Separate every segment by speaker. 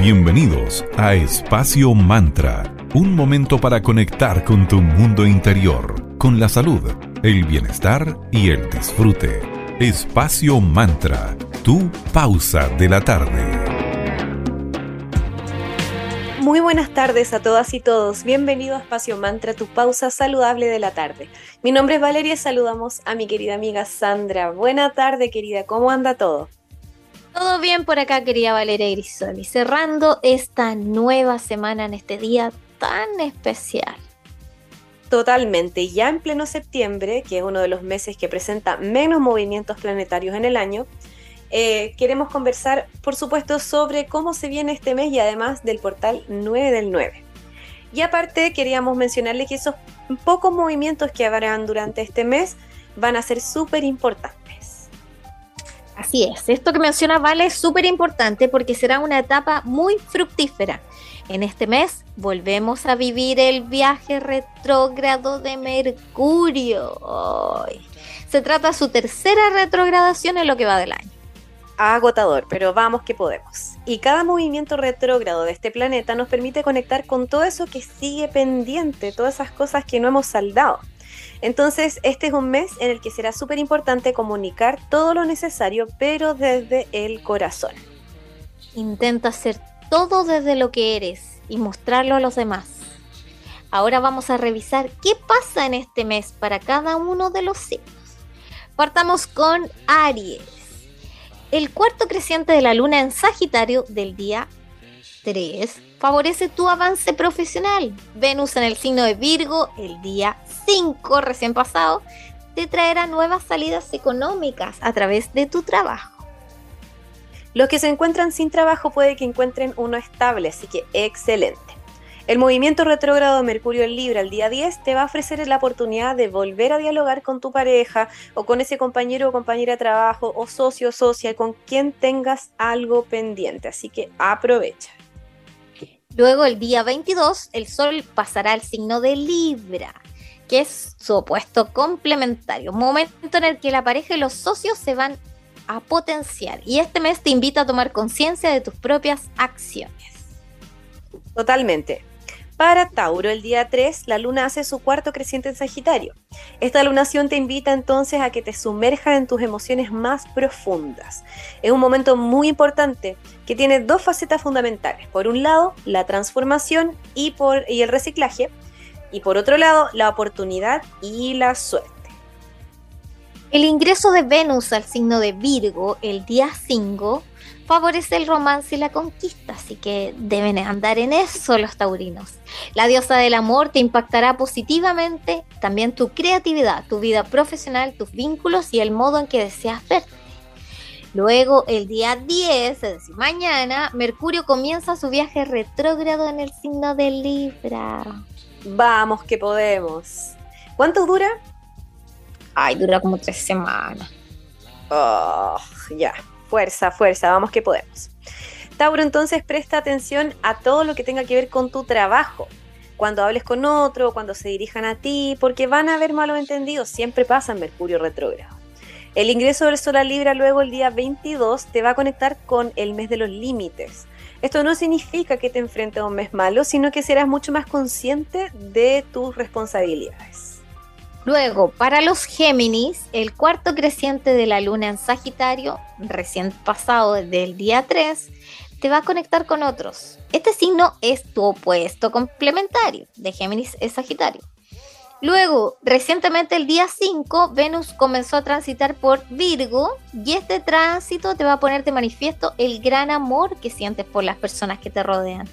Speaker 1: Bienvenidos a Espacio Mantra, un momento para conectar con tu mundo interior, con la salud, el bienestar y el disfrute. Espacio Mantra, tu pausa de la tarde.
Speaker 2: Muy buenas tardes a todas y todos. Bienvenido a Espacio Mantra, tu pausa saludable de la tarde. Mi nombre es Valeria y saludamos a mi querida amiga Sandra. Buena tarde, querida. ¿Cómo anda todo?
Speaker 3: Todo bien por acá, querida Valeria Grisoli. Cerrando esta nueva semana en este día tan especial.
Speaker 2: Totalmente. Ya en pleno septiembre, que es uno de los meses que presenta menos movimientos planetarios en el año, eh, queremos conversar, por supuesto, sobre cómo se viene este mes y además del portal 9 del 9. Y aparte, queríamos mencionarle que esos pocos movimientos que habrán durante este mes van a ser súper importantes.
Speaker 3: Así es, esto que menciona Vale es súper importante porque será una etapa muy fructífera. En este mes volvemos a vivir el viaje retrógrado de Mercurio. Se trata de su tercera retrogradación en lo que va del año.
Speaker 2: Agotador, pero vamos que podemos. Y cada movimiento retrógrado de este planeta nos permite conectar con todo eso que sigue pendiente, todas esas cosas que no hemos saldado. Entonces, este es un mes en el que será súper importante comunicar todo lo necesario, pero desde el corazón.
Speaker 3: Intenta hacer todo desde lo que eres y mostrarlo a los demás. Ahora vamos a revisar qué pasa en este mes para cada uno de los signos. Partamos con Aries. El cuarto creciente de la luna en Sagitario del día 3 favorece tu avance profesional. Venus en el signo de Virgo el día 5 recién pasado te traerá nuevas salidas económicas a través de tu trabajo.
Speaker 2: Los que se encuentran sin trabajo puede que encuentren uno estable, así que excelente. El movimiento retrógrado de Mercurio en Libra el día 10 te va a ofrecer la oportunidad de volver a dialogar con tu pareja o con ese compañero o compañera de trabajo o socio o socia con quien tengas algo pendiente, así que aprovecha.
Speaker 3: Luego, el día 22, el Sol pasará al signo de Libra, que es su opuesto complementario, momento en el que la pareja y los socios se van a potenciar. Y este mes te invita a tomar conciencia de tus propias acciones.
Speaker 2: Totalmente. Para Tauro, el día 3, la luna hace su cuarto creciente en Sagitario. Esta lunación te invita entonces a que te sumerjas en tus emociones más profundas. Es un momento muy importante que tiene dos facetas fundamentales. Por un lado, la transformación y, por, y el reciclaje. Y por otro lado, la oportunidad y la suerte.
Speaker 3: El ingreso de Venus al signo de Virgo el día 5 favorece el romance y la conquista, así que deben andar en eso los taurinos. La diosa del amor te impactará positivamente también tu creatividad, tu vida profesional, tus vínculos y el modo en que deseas verte. Luego, el día 10, es decir, mañana, Mercurio comienza su viaje retrógrado en el signo de Libra.
Speaker 2: Vamos que podemos. ¿Cuánto dura?
Speaker 3: Ay, dura como tres semanas.
Speaker 2: Oh, ya. Fuerza, fuerza, vamos que podemos. Tauro, entonces presta atención a todo lo que tenga que ver con tu trabajo. Cuando hables con otro, cuando se dirijan a ti, porque van a haber malos entendidos, siempre pasa en Mercurio retrógrado. El ingreso del Sol a Libra luego el día 22 te va a conectar con el mes de los límites. Esto no significa que te enfrentes a un mes malo, sino que serás mucho más consciente de tus responsabilidades.
Speaker 3: Luego, para los Géminis, el cuarto creciente de la luna en Sagitario, recién pasado desde el día 3, te va a conectar con otros. Este signo es tu opuesto complementario. De Géminis es Sagitario. Luego, recientemente el día 5, Venus comenzó a transitar por Virgo y este tránsito te va a poner de manifiesto el gran amor que sientes por las personas que te rodean.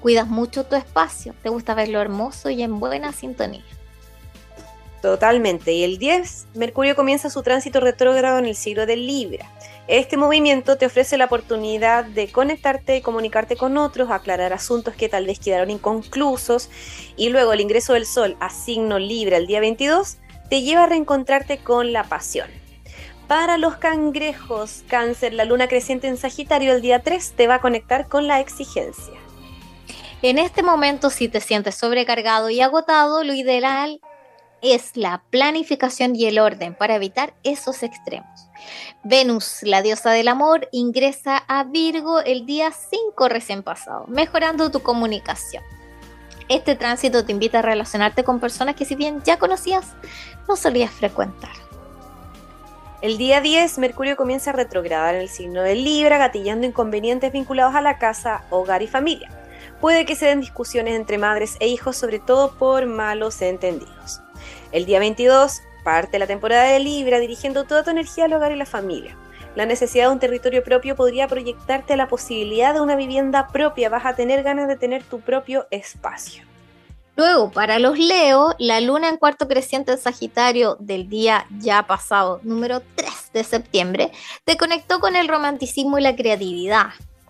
Speaker 3: Cuidas mucho tu espacio, te gusta verlo hermoso y en buena sintonía.
Speaker 2: Totalmente. Y el 10, Mercurio comienza su tránsito retrógrado en el siglo del Libra. Este movimiento te ofrece la oportunidad de conectarte y comunicarte con otros, aclarar asuntos que tal vez quedaron inconclusos y luego el ingreso del Sol a signo Libra el día 22 te lleva a reencontrarte con la pasión. Para los cangrejos, cáncer, la luna creciente en Sagitario el día 3 te va a conectar con la exigencia.
Speaker 3: En este momento, si te sientes sobrecargado y agotado, lo ideal es la planificación y el orden para evitar esos extremos. Venus, la diosa del amor, ingresa a Virgo el día 5 recién pasado, mejorando tu comunicación. Este tránsito te invita a relacionarte con personas que si bien ya conocías, no solías frecuentar.
Speaker 2: El día 10, Mercurio comienza a retrogradar en el signo de Libra, gatillando inconvenientes vinculados a la casa, hogar y familia. Puede que se den discusiones entre madres e hijos, sobre todo por malos entendidos. El día 22 parte la temporada de Libra dirigiendo toda tu energía al hogar y la familia. La necesidad de un territorio propio podría proyectarte a la posibilidad de una vivienda propia. Vas a tener ganas de tener tu propio espacio.
Speaker 3: Luego, para los Leo, la luna en cuarto creciente en Sagitario del día ya pasado, número 3 de septiembre, te conectó con el romanticismo y la creatividad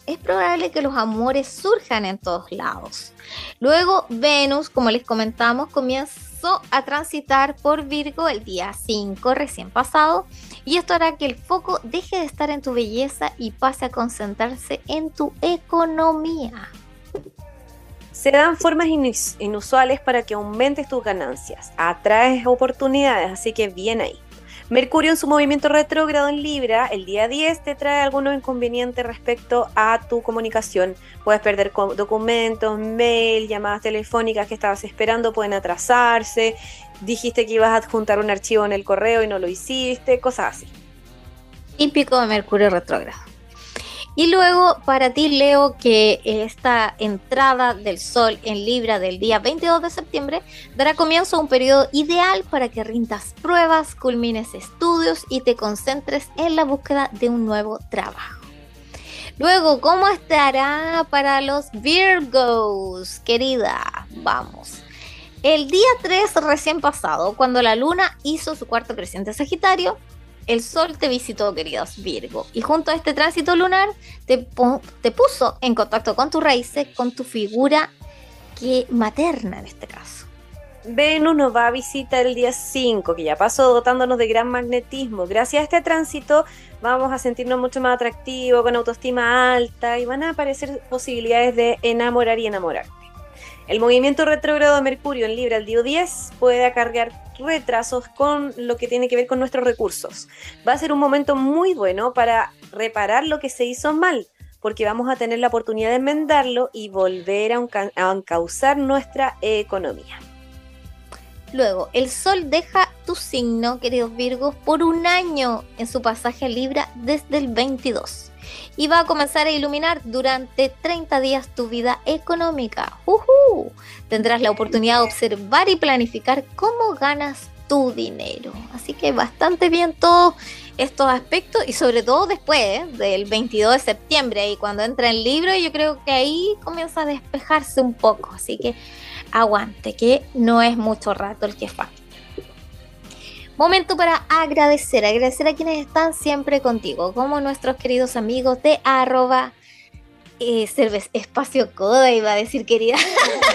Speaker 3: es probable que los amores surjan en todos lados. Luego, Venus, como les comentamos, a transitar por Virgo el día 5 recién pasado y esto hará que el foco deje de estar en tu belleza y pase a concentrarse en tu economía.
Speaker 2: Se dan formas inusuales para que aumentes tus ganancias, atraes oportunidades, así que bien ahí. Mercurio en su movimiento retrógrado en Libra, el día 10 te trae algunos inconvenientes respecto a tu comunicación. Puedes perder documentos, mail, llamadas telefónicas que estabas esperando, pueden atrasarse. Dijiste que ibas a adjuntar un archivo en el correo y no lo hiciste, cosas así.
Speaker 3: Típico de Mercurio retrógrado. Y luego para ti, Leo, que esta entrada del sol en Libra del día 22 de septiembre dará comienzo a un periodo ideal para que rindas pruebas, culmines estudios y te concentres en la búsqueda de un nuevo trabajo. Luego, ¿cómo estará para los Virgos, querida? Vamos. El día 3 recién pasado, cuando la luna hizo su cuarto creciente Sagitario, el sol te visitó, queridos Virgo, y junto a este tránsito lunar te, puso en contacto con tus raíces, con tu figura que materna en este caso.
Speaker 2: Venus nos va a visitar el día 5, que ya pasó dotándonos de gran magnetismo. Gracias a este tránsito vamos a sentirnos mucho más atractivos, con autoestima alta y van a aparecer posibilidades de enamorar y enamorarte. El movimiento retrógrado de Mercurio en Libra el día 10 puede acarrear retrasos con lo que tiene que ver con nuestros recursos. Va a ser un momento muy bueno para reparar lo que se hizo mal, porque vamos a tener la oportunidad de enmendarlo y volver a, encauzar nuestra economía.
Speaker 3: Luego, el Sol deja tu signo, queridos Virgos, por un año en su pasaje a Libra desde el 22 y va a comenzar a iluminar durante 30 días tu vida económica. Tendrás la oportunidad de observar y planificar cómo ganas tu dinero. Así que bastante bien todos estos aspectos y sobre todo después ¿eh? del 22 de septiembre y cuando entra el libro yo creo que ahí comienza a despejarse un poco. Así que aguante, que no es mucho rato el que falta. Momento para agradecer, agradecer a quienes están siempre contigo, como nuestros queridos amigos de arroba eh, Espacio Coda, iba a decir querida.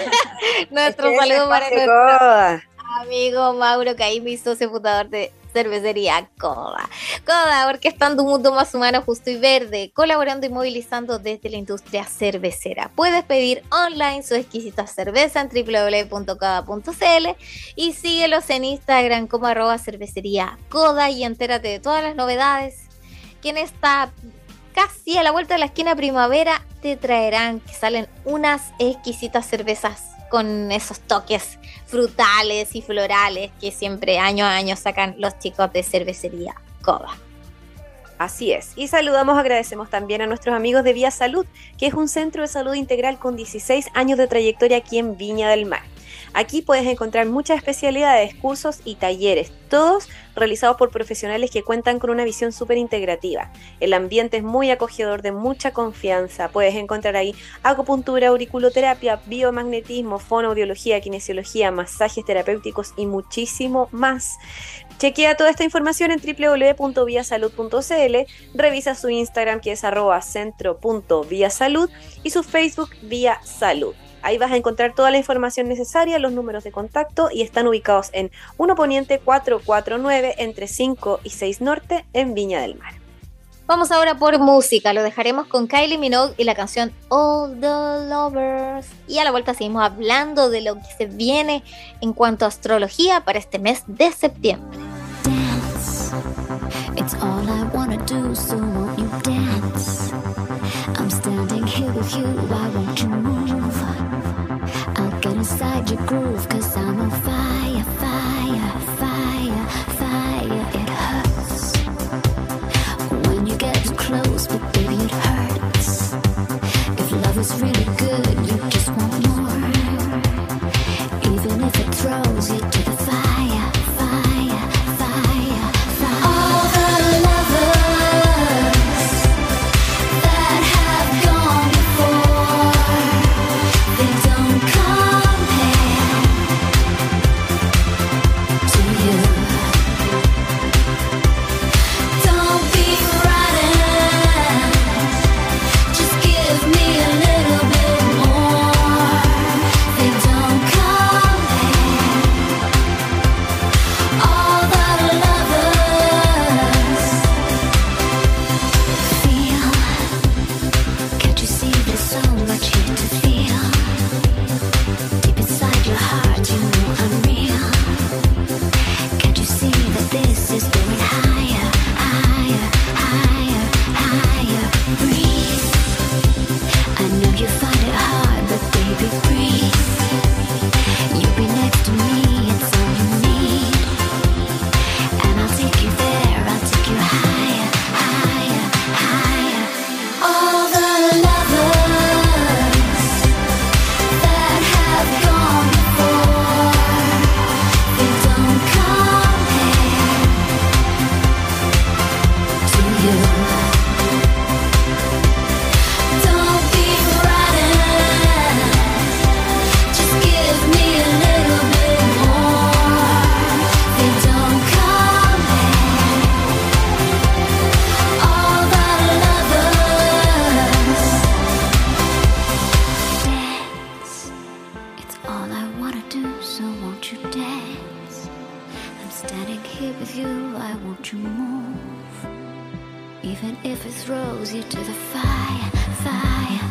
Speaker 3: Nuestro saludo para nuestro amigo Mauro Caí, socio fundador de Cervecería Coda. Coda, orquestando un mundo más humano, justo y verde, colaborando y movilizando desde la industria cervecera. Puedes pedir online su exquisita cerveza en www.coda.cl y síguelos en Instagram como arroba cervecería Coda y entérate de todas las novedades que en esta casi a la vuelta de la esquina primavera te traerán que salen unas exquisitas cervezas con esos toques frutales y florales que siempre año a año sacan los chicos de cervecería Coba.
Speaker 2: Así es. Y saludamos, agradecemos también a nuestros amigos de Vía Salud, que es un centro de salud integral con 16 años de trayectoria aquí en Viña del Mar. Aquí puedes encontrar muchas especialidades, cursos y talleres, todos realizados por profesionales que cuentan con una visión súper integrativa. El ambiente es muy acogedor, de mucha confianza. Puedes encontrar ahí acupuntura, auriculoterapia, biomagnetismo, fonoaudiología, kinesiología, masajes terapéuticos y muchísimo más. Chequea toda esta información en www.viasalud.cl, revisa su Instagram que es arroba centro.viasalud y su Facebook Vía Salud. Ahí vas a encontrar toda la información necesaria, los números de contacto y están ubicados en 1 Poniente 449 entre 5 y 6 Norte en Viña del Mar.
Speaker 4: Vamos ahora por música, lo dejaremos con Kylie Minogue y la canción All the Lovers. Y a la vuelta seguimos hablando de lo que se viene en cuanto a astrología para este mes de septiembre. Dance. It's all I wanna do, so won't you dance? I'm standing here with you, why won't you move? Inside your groove, cause I'm on fire, Even if it throws you to the fire, fire,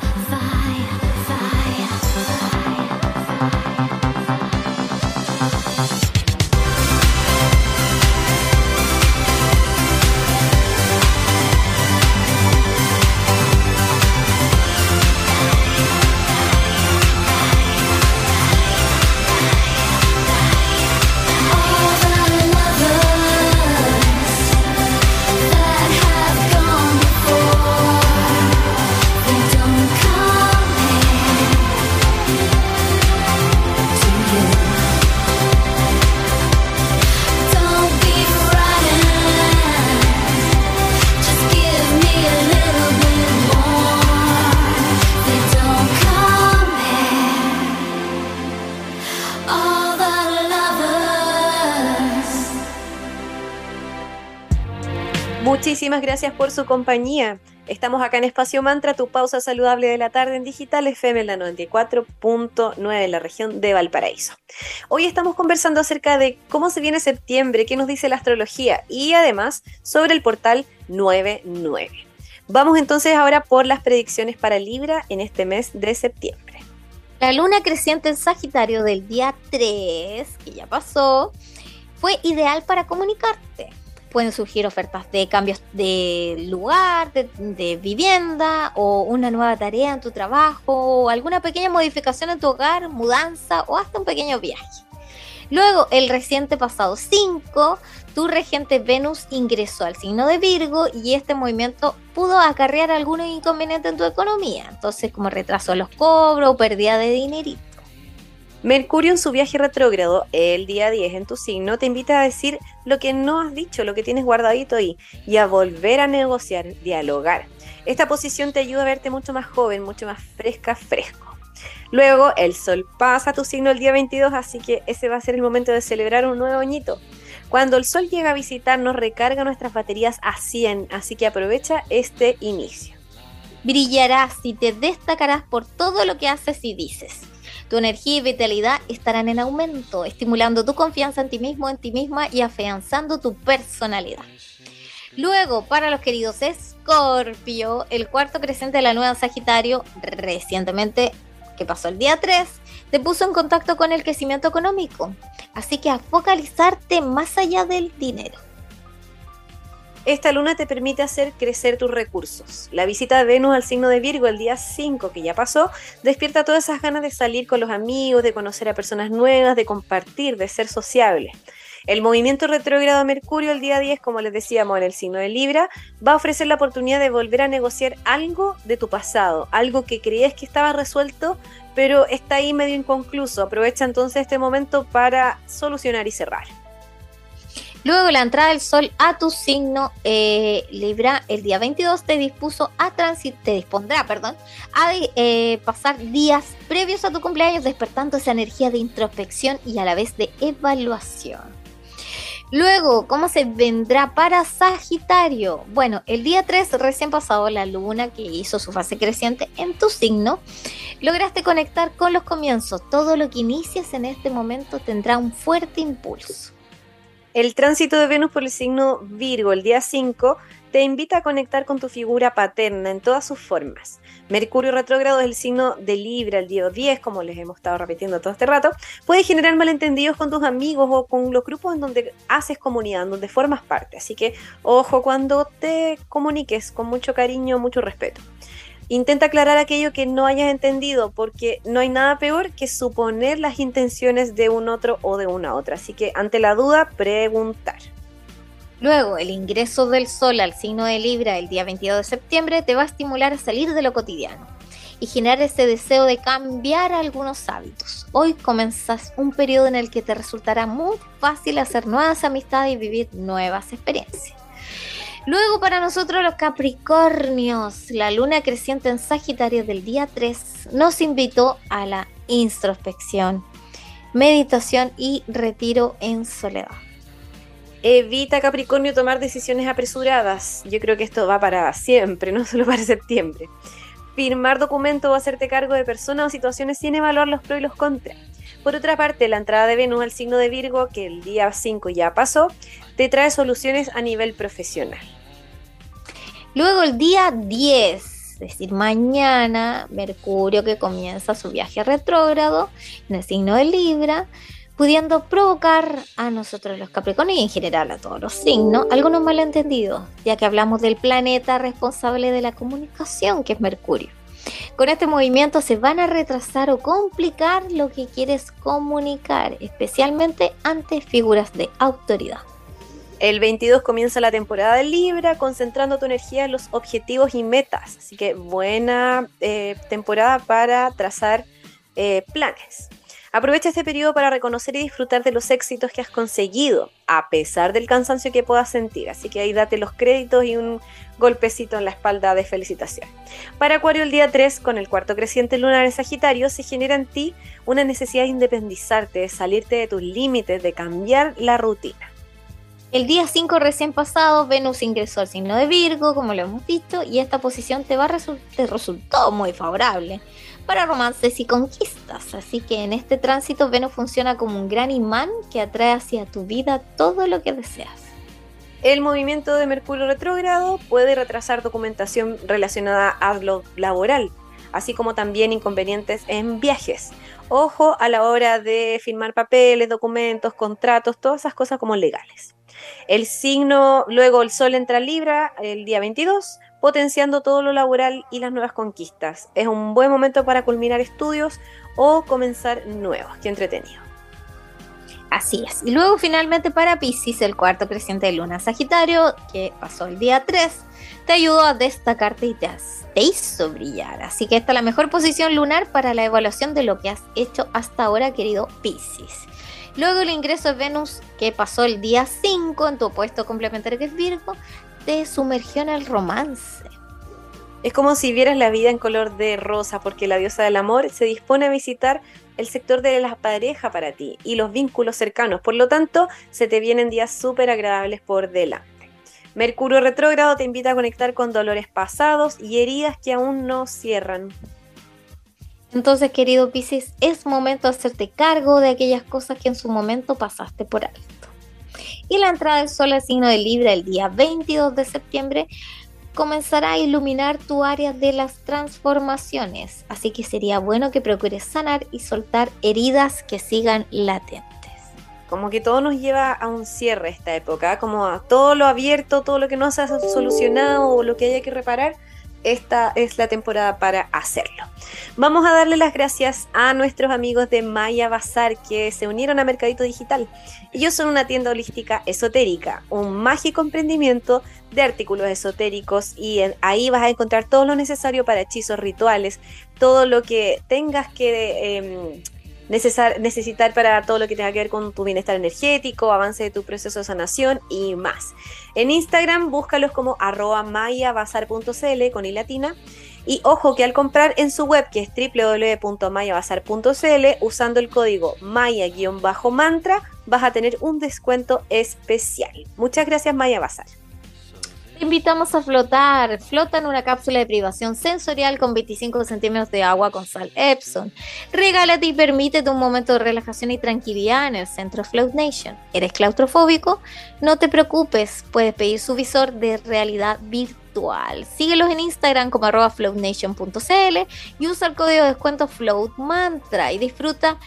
Speaker 2: Muchísimas gracias por su compañía. Estamos acá en Espacio Mantra, tu pausa saludable de la tarde en Digital FM en la 94.9 en la región de Valparaíso. Hoy estamos conversando acerca de cómo se viene septiembre, qué nos dice la astrología y además sobre el portal 99. Vamos entonces ahora por las predicciones para Libra en este mes de septiembre.
Speaker 4: La luna creciente en Sagitario del día 3, que ya pasó, fue ideal para comunicarte. Pueden surgir ofertas de cambios de lugar, de, vivienda o una nueva tarea en tu trabajo o alguna pequeña modificación en tu hogar, mudanza o hasta un pequeño viaje. Luego, el reciente pasado 5, tu regente Venus ingresó al signo de Virgo y este movimiento pudo acarrear algunos inconvenientes en tu economía. Entonces, como retraso en los cobros o pérdida de dinerito.
Speaker 2: Mercurio en su viaje retrógrado el día 10 en tu signo te invita a decir lo que no has dicho, lo que tienes guardadito ahí y a volver a negociar, dialogar. Esta posición te ayuda a verte mucho más joven, mucho más fresca, fresco. Luego el sol pasa a tu signo el día 22, así que ese va a ser el momento de celebrar un nuevo añito. Cuando el sol llega a visitarnos recarga nuestras baterías a 100, así que aprovecha este inicio.
Speaker 4: Brillarás y te destacarás por todo lo que haces y dices. Tu energía y vitalidad estarán en aumento, estimulando tu confianza en ti mismo, en ti misma y afianzando tu personalidad.
Speaker 3: Luego, para los queridos Escorpio, el cuarto creciente de la nueva Sagitario, recientemente, que pasó el día 3, te puso en contacto con el crecimiento económico. Así que a focalizarte más allá del dinero.
Speaker 2: Esta luna te permite hacer crecer tus recursos. La visita de Venus al signo de Virgo el día 5, que ya pasó, despierta todas esas ganas de salir con los amigos, de conocer a personas nuevas, de compartir, de ser sociable. El movimiento retrógrado de Mercurio el día 10, como les decíamos en el signo de Libra, va a ofrecer la oportunidad de volver a negociar algo de tu pasado, algo que creías que estaba resuelto, pero está ahí medio inconcluso. Aprovecha entonces este momento para solucionar y cerrar.
Speaker 3: Luego la entrada del sol a tu signo eh, Libra el día 22 te dispuso a te dispondrá, perdón, a eh, pasar días previos a tu cumpleaños despertando esa energía de introspección y a la vez de evaluación. Luego, ¿cómo se vendrá para Sagitario? Bueno, el día 3, recién pasado la luna que hizo su fase creciente en tu signo, lograste conectar con los comienzos. Todo lo que inicias en este momento tendrá un fuerte impulso.
Speaker 2: El tránsito de Venus por el signo Virgo el día 5 te invita a conectar con tu figura paterna en todas sus formas. Mercurio retrógrado es el signo de Libra el día 10, como les hemos estado repitiendo todo este rato. Puede generar malentendidos con tus amigos o con los grupos en donde haces comunidad, en donde formas parte. Así que ojo cuando te comuniques con mucho cariño, mucho respeto. Intenta aclarar aquello que no hayas entendido, porque no hay nada peor que suponer las intenciones de un otro o de una otra. Así que ante la duda, preguntar.
Speaker 3: Luego, el ingreso del Sol al signo de Libra el día 22 de septiembre te va a estimular a salir de lo cotidiano y generar ese deseo de cambiar algunos hábitos. Hoy comenzas un periodo en el que te resultará muy fácil hacer nuevas amistades y vivir nuevas experiencias. Luego para nosotros los Capricornios, la luna creciente en Sagitario del día 3 nos invitó a la introspección, meditación y retiro en soledad.
Speaker 2: Evita Capricornio tomar decisiones apresuradas. Yo creo que esto va para siempre, no solo para septiembre. Firmar documento o hacerte cargo de personas o situaciones sin evaluar los pros y los contras. Por otra parte, la entrada de Venus al signo de Virgo, que el día 5 ya pasó, te trae soluciones a nivel profesional.
Speaker 3: Luego el día 10, es decir, mañana, Mercurio que comienza su viaje retrógrado en el signo de Libra, pudiendo provocar a nosotros los Capricornios y en general a todos los signos algunos malentendidos, ya que hablamos del planeta responsable de la comunicación, que es Mercurio. Con este movimiento se van a retrasar o complicar lo que quieres comunicar, especialmente ante figuras de autoridad.
Speaker 2: El 22 comienza la temporada de Libra, concentrando tu energía en los objetivos y metas. Así que buena eh, temporada para trazar eh, planes. Aprovecha este periodo para reconocer y disfrutar de los éxitos que has conseguido, a pesar del cansancio que puedas sentir. Así que ahí date los créditos y un golpecito en la espalda de felicitación. Para Acuario, el día 3, con el cuarto creciente lunar en Sagitario, se genera en ti una necesidad de independizarte, de salirte de tus límites, de cambiar la rutina.
Speaker 3: El día 5 recién pasado, Venus ingresó al signo de Virgo, como lo hemos visto, y esta posición te, va te resultó muy favorable para romances y conquistas. Así que en este tránsito Venus funciona como un gran imán que atrae hacia tu vida todo lo que deseas.
Speaker 2: El movimiento de Mercurio retrógrado puede retrasar documentación relacionada a lo laboral, así como también inconvenientes en viajes. Ojo a la hora de firmar papeles, documentos, contratos, todas esas cosas como legales. El signo, luego el Sol entra en Libra el día 22, potenciando todo lo laboral y las nuevas conquistas. Es un buen momento para culminar estudios o comenzar nuevos. Qué entretenido.
Speaker 3: Así es. Y luego finalmente para Pisces, el cuarto creciente de Luna Sagitario, que pasó el día 3, te ayudó a destacarte y te, hizo brillar. Así que esta es la mejor posición lunar para la evaluación de lo que has hecho hasta ahora, querido Pisces. Luego el ingreso de Venus, que pasó el día 5 en tu opuesto complementario que es Virgo, te sumergió en el romance.
Speaker 2: Es como si vieras la vida en color de rosa, porque la diosa del amor se dispone a visitar el sector de la pareja para ti y los vínculos cercanos. Por lo tanto, se te vienen días súper agradables por delante. Mercurio retrógrado te invita a conectar con dolores pasados y heridas que aún no cierran.
Speaker 3: Entonces, querido Pisces, es momento de hacerte cargo de aquellas cosas que en su momento pasaste por alto. y la entrada del sol al signo de Libra el día 22 de septiembre comenzará a iluminar tu área de las transformaciones, así que sería bueno que procures sanar y soltar heridas que sigan latentes.
Speaker 2: Como que todo nos lleva a un cierre esta época, como a todo lo abierto, todo lo que no se ha solucionado o lo que haya que reparar, esta es la temporada para hacerlo. Vamos a darle las gracias a nuestros amigos de Maya Bazar que se unieron a Mercadito Digital. Ellos son una tienda holística esotérica, un mágico emprendimiento de artículos esotéricos y ahí vas a encontrar todo lo necesario para hechizos rituales, todo lo que tengas que... Em, necesitar para todo lo que tenga que ver con tu bienestar energético, avance de tu proceso de sanación y más. En Instagram búscalos como arroba mayabazar.cl con i latina. Y ojo que al comprar en su web, que es www.mayabazar.cl, usando el código maya-mantra, vas a tener un descuento especial. Muchas gracias Maya Bazar
Speaker 3: invitamos a flotar. Flota en una cápsula de privación sensorial con 25 centímetros de agua con sal Epson. Regálate y permítete un momento de relajación y tranquilidad en el centro Float Nation. ¿Eres claustrofóbico? No te preocupes, puedes pedir su visor de realidad virtual. Síguelos en Instagram como floatnation.cl y usa el código de descuento FloatMantra y disfruta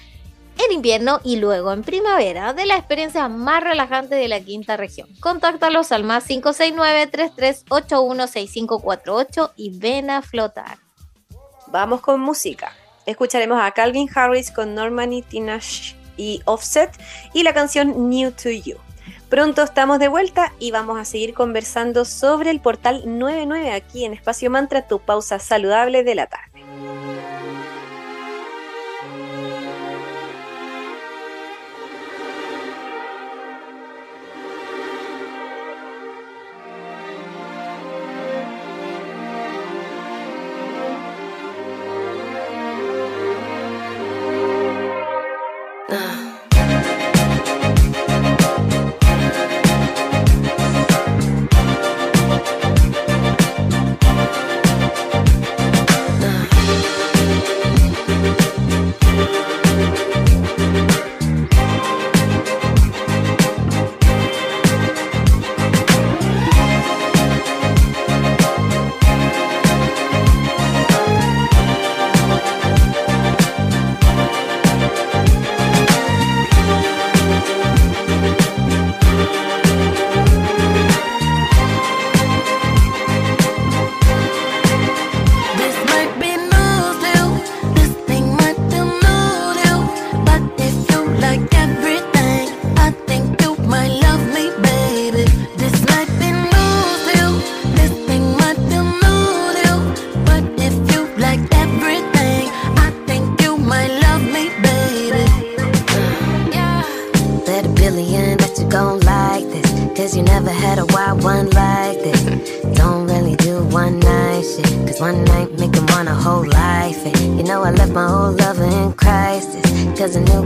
Speaker 3: en invierno y luego en primavera de la experiencia más relajante de la quinta región. Contáctalos al más 569-3381-6548 y ven a flotar.
Speaker 2: Vamos con música. Escucharemos a Calvin Harris con Normani Tinash y Offset y la canción New to You. Pronto estamos de vuelta y vamos a seguir conversando sobre el portal 99 aquí en Espacio Mantra, tu pausa saludable de la tarde.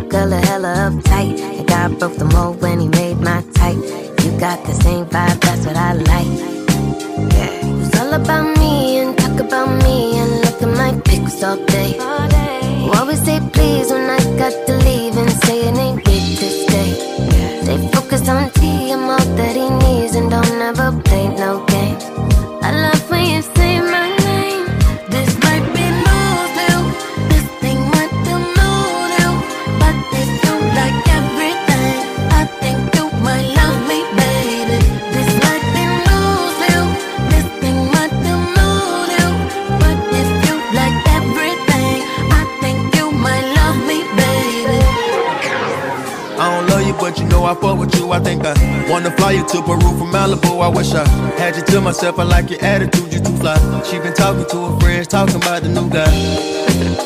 Speaker 5: girl a hella uptight. And God broke the mold when he made my type. You got the same vibe, that's what I like. Yeah. It's all about me and talk about me and look at my pics all day.
Speaker 6: You
Speaker 5: always say please when I got to leave and say it ain't good to stay. They focus on
Speaker 7: I fuck with you, I think I wanna fly you to Peru from Malibu. I wish I had you to myself, I like your attitude, you too fly. She been talking to her friends, talking about the new guy.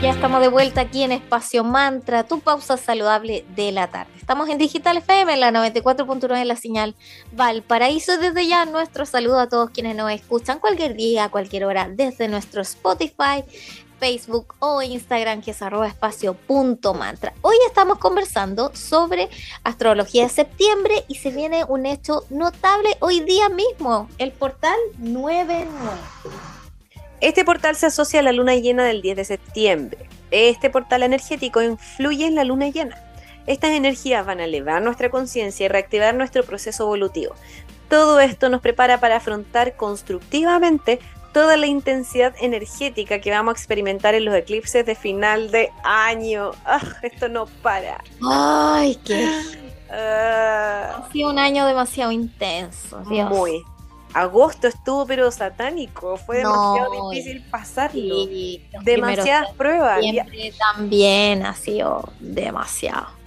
Speaker 3: Ya estamos de vuelta aquí en Espacio Mantra, tu pausa saludable de la tarde. Estamos en Digital FM, en la 94.9 en la señal Valparaíso. Desde ya, nuestro saludo a todos quienes nos escuchan cualquier día, cualquier hora, desde nuestro Spotify, Facebook o Instagram, que es arroba espacio punto mantra. Hoy estamos conversando sobre astrología de septiembre y se viene un hecho notable hoy día mismo, el portal 99.
Speaker 2: Este portal se asocia a la luna llena del 10 de septiembre. Este portal energético influye en la luna llena. Estas energías van a elevar nuestra conciencia y reactivar nuestro proceso evolutivo. Todo esto nos prepara para afrontar constructivamente toda la intensidad energética que vamos a experimentar en los eclipses de final de año. ¡Ah! esto no para.
Speaker 3: Ay, que
Speaker 2: Ah,
Speaker 3: ha sido un año demasiado intenso. Dios.
Speaker 2: muy. Agosto estuvo pero satánico. Fue
Speaker 3: No,
Speaker 2: demasiado difícil pasarlo.
Speaker 3: Sí,
Speaker 2: Demasiadas pruebas.
Speaker 3: también ha sido demasiado.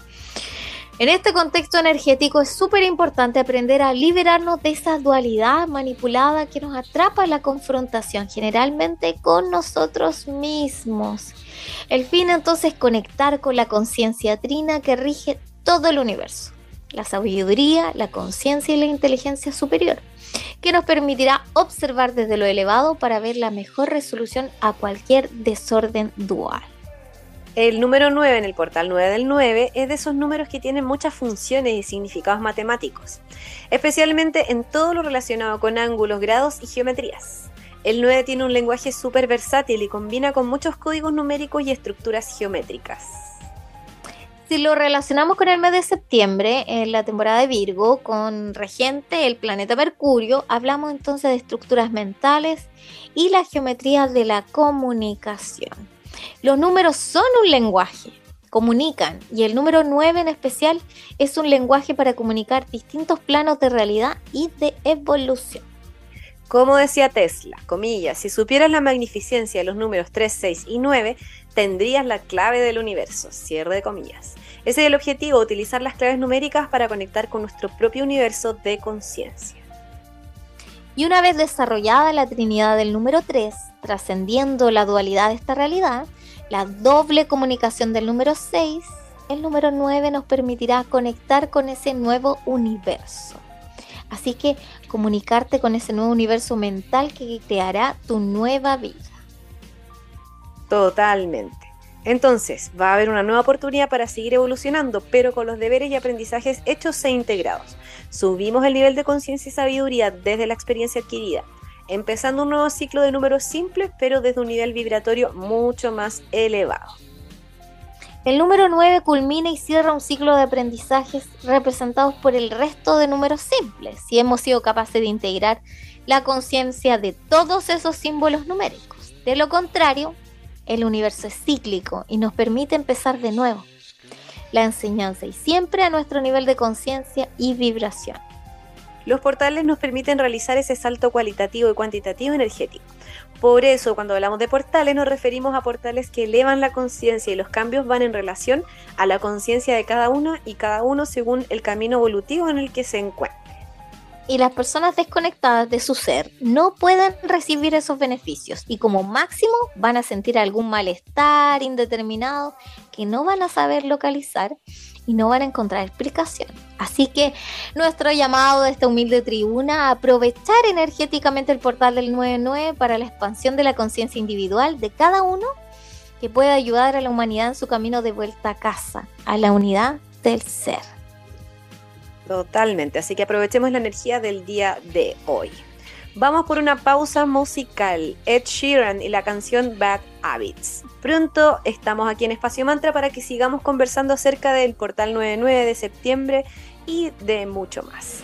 Speaker 3: En este contexto energético es súper importante aprender a liberarnos de esa dualidad manipulada que nos atrapa la confrontación, generalmente con nosotros mismos. El fin entonces es conectar con la conciencia trina que rige todo el universo, la sabiduría, la conciencia y la inteligencia superior, que nos permitirá observar desde lo elevado para ver la mejor resolución a cualquier desorden dual.
Speaker 2: El número 9 en el portal 9 del 9 es de esos números que tienen muchas funciones y significados matemáticos, especialmente en todo lo relacionado con ángulos, grados y geometrías. El 9 tiene un lenguaje súper versátil y combina con muchos códigos numéricos y estructuras geométricas.
Speaker 3: Si lo relacionamos con el mes de septiembre, en la temporada de Virgo, con regente el planeta Mercurio, hablamos entonces de estructuras mentales y la geometría de la comunicación. Los números son un lenguaje, comunican, y el número 9 en especial es un lenguaje para comunicar distintos planos de realidad y de evolución.
Speaker 2: Como decía Tesla, comillas, si supieras la magnificencia de los números 3, 6 y 9, tendrías la clave del universo, cierre de comillas. Ese es el objetivo, utilizar las claves numéricas para conectar con nuestro propio universo de conciencia.
Speaker 3: Y una vez desarrollada la trinidad del número 3, trascendiendo la dualidad de esta realidad, la doble comunicación del número 6, el número 9 nos permitirá conectar con ese nuevo universo. Así que comunicarte con ese nuevo universo mental que creará tu nueva vida.
Speaker 2: Totalmente. Entonces, va a haber una nueva oportunidad para seguir evolucionando, pero con los deberes y aprendizajes hechos e integrados. Subimos el nivel de conciencia y sabiduría desde la experiencia adquirida, empezando un nuevo ciclo de números simples, pero desde un nivel vibratorio mucho más elevado.
Speaker 3: El número 9 culmina y cierra un ciclo de aprendizajes representados por el resto de números simples, si hemos sido capaces de integrar la conciencia de todos esos símbolos numéricos. De lo contrario, el universo es cíclico y nos permite empezar de nuevo. La enseñanza y siempre a nuestro nivel de conciencia y vibración.
Speaker 2: Los portales nos permiten realizar ese salto cualitativo y cuantitativo energético. Por eso, cuando hablamos de portales, nos referimos a portales que elevan la conciencia y los cambios van en relación a la conciencia de cada uno y cada uno según el camino evolutivo en el que se encuentra.
Speaker 3: Y las personas desconectadas de su ser no pueden recibir esos beneficios y como máximo van a sentir algún malestar indeterminado que no van a saber localizar y no van a encontrar explicación. Así que nuestro llamado de esta humilde tribuna a aprovechar energéticamente el portal del 99 para la expansión de la conciencia individual de cada uno que pueda ayudar a la humanidad en su camino de vuelta a casa, a la unidad del ser.
Speaker 2: Totalmente, así que aprovechemos la energía del día de hoy. Vamos por una pausa musical. Ed Sheeran y la canción Bad Habits. Pronto estamos aquí en Espacio Mantra para que sigamos conversando acerca del portal 99 de septiembre y de mucho más.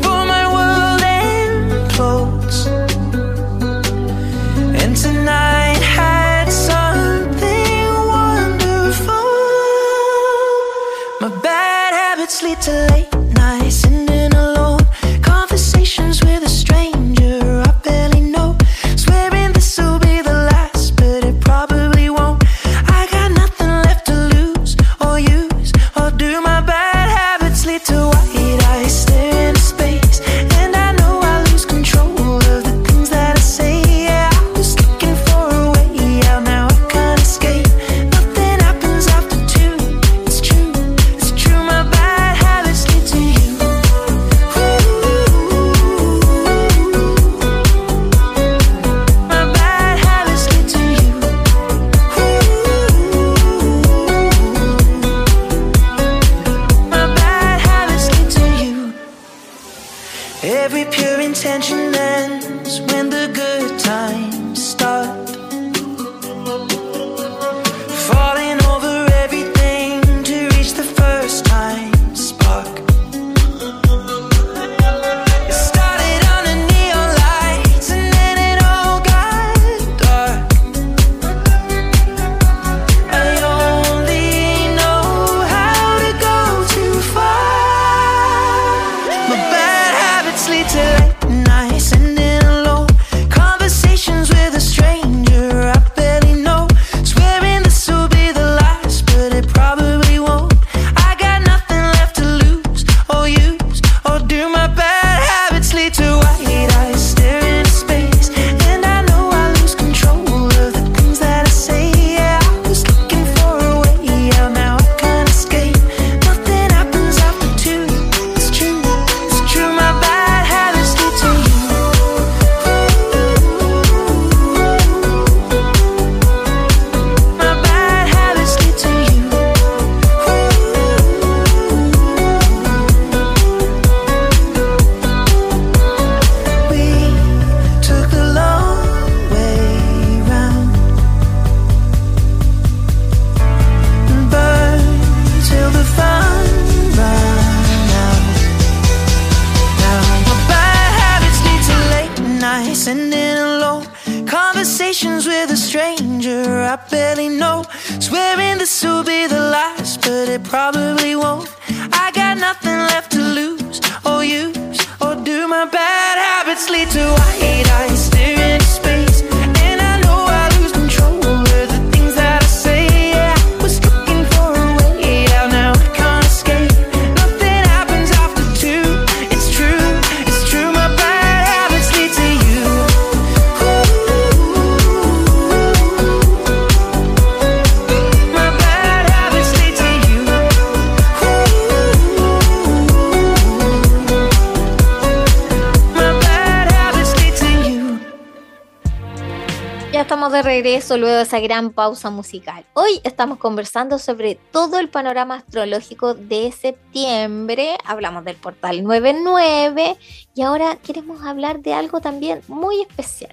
Speaker 3: estamos de regreso luego de esa gran pausa musical. Hoy estamos conversando sobre todo el panorama astrológico de septiembre. Hablamos del portal 99 y ahora queremos hablar de algo también muy especial.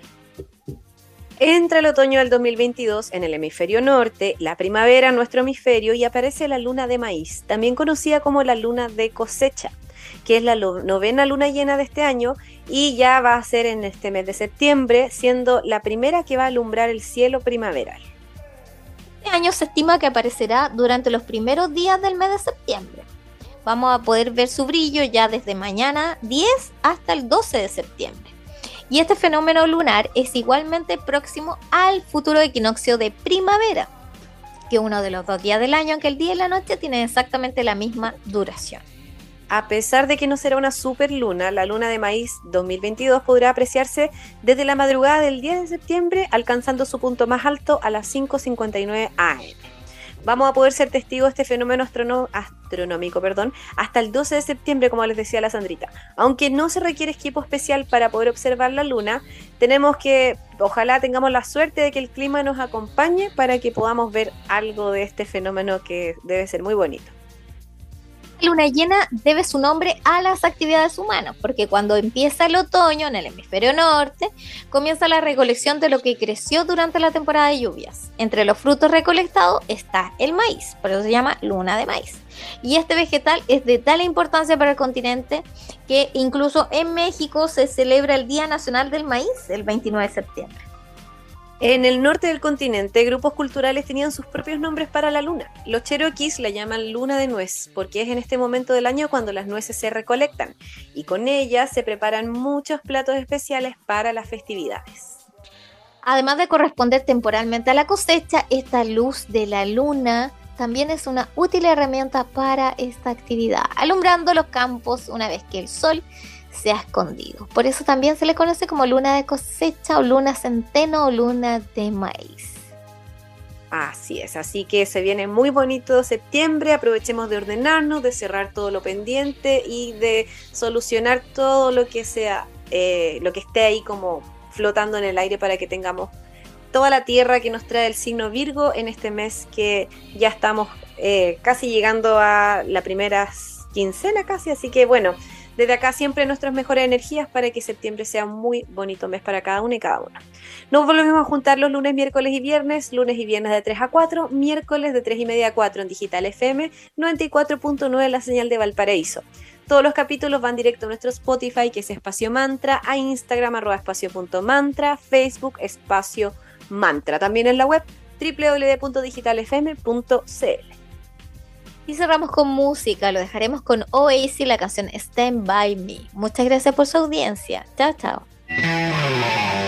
Speaker 2: Entra el otoño del 2022 en el hemisferio norte, la primavera en nuestro hemisferio y aparece la luna de maíz, también conocida como la luna de cosecha, que es la novena luna llena de este año y ya va a ser en este mes de septiembre, siendo la primera que va a alumbrar el cielo primaveral.
Speaker 3: Este año se estima que aparecerá durante los primeros días del mes de septiembre. Vamos a poder ver su brillo ya desde mañana 10 hasta el 12 de septiembre. Y este fenómeno lunar es igualmente próximo al futuro equinoccio de primavera, que uno de los dos días del año, aunque el día y la noche tienen exactamente la misma duración.
Speaker 2: A pesar de que no será una super luna, la luna de maíz 2022 podrá apreciarse desde la madrugada del 10 de septiembre, alcanzando su punto más alto a las 5.59 am. Vamos a poder ser testigos de este fenómeno astronómico perdón, hasta el 12 de septiembre, como les decía la Sandrita. Aunque no se requiere equipo especial para poder observar la luna, tenemos que, ojalá tengamos la suerte de que el clima nos acompañe para que podamos ver algo de este fenómeno que debe ser muy bonito.
Speaker 8: Luna llena debe su nombre a las actividades humanas, porque cuando empieza el otoño en el hemisferio norte, comienza la recolección de lo que creció durante la temporada de lluvias. Entre los frutos recolectados está el maíz, por eso se llama luna de maíz. Y este vegetal es de tal importancia para el continente que incluso en México se celebra el Día Nacional del Maíz el 29 de septiembre.
Speaker 2: En el norte del continente, grupos culturales tenían sus propios nombres para la luna. Los cherokees la llaman luna de nuez, porque es en este momento del año cuando las nueces se recolectan, y con ellas se preparan muchos platos especiales para las festividades.
Speaker 8: Además de corresponder temporalmente a la cosecha, esta luz de la luna también es una útil herramienta para esta actividad, alumbrando los campos una vez que el sol se ha escondido. Por eso también se le conoce como luna de cosecha o luna centeno o luna de maíz.
Speaker 2: Así es, así que se viene muy bonito septiembre, aprovechemos de ordenarnos, de cerrar todo lo pendiente y de solucionar todo lo que sea, eh, lo que esté ahí como flotando en el aire para que tengamos toda la tierra que nos trae el signo Virgo en este mes que ya estamos eh, casi llegando a la primera quincena casi, así que bueno, desde acá siempre nuestras mejores energías para que septiembre sea un muy bonito mes para cada uno y cada una. Nos volvemos a juntar los lunes, miércoles y viernes, lunes y viernes de 3 a 4, miércoles de 3 y media a 4 en Digital FM, 94.9 la señal de Valparaíso. Todos los capítulos van directo a nuestro Spotify, que es Espacio Mantra, a Instagram, arroba espacio.mantra, Facebook, Espacio Mantra. También en la web www.digitalfm.cl.
Speaker 8: Y cerramos con música, lo dejaremos con Oasis, la canción Stand By Me. Muchas gracias por su audiencia. Chao, chao.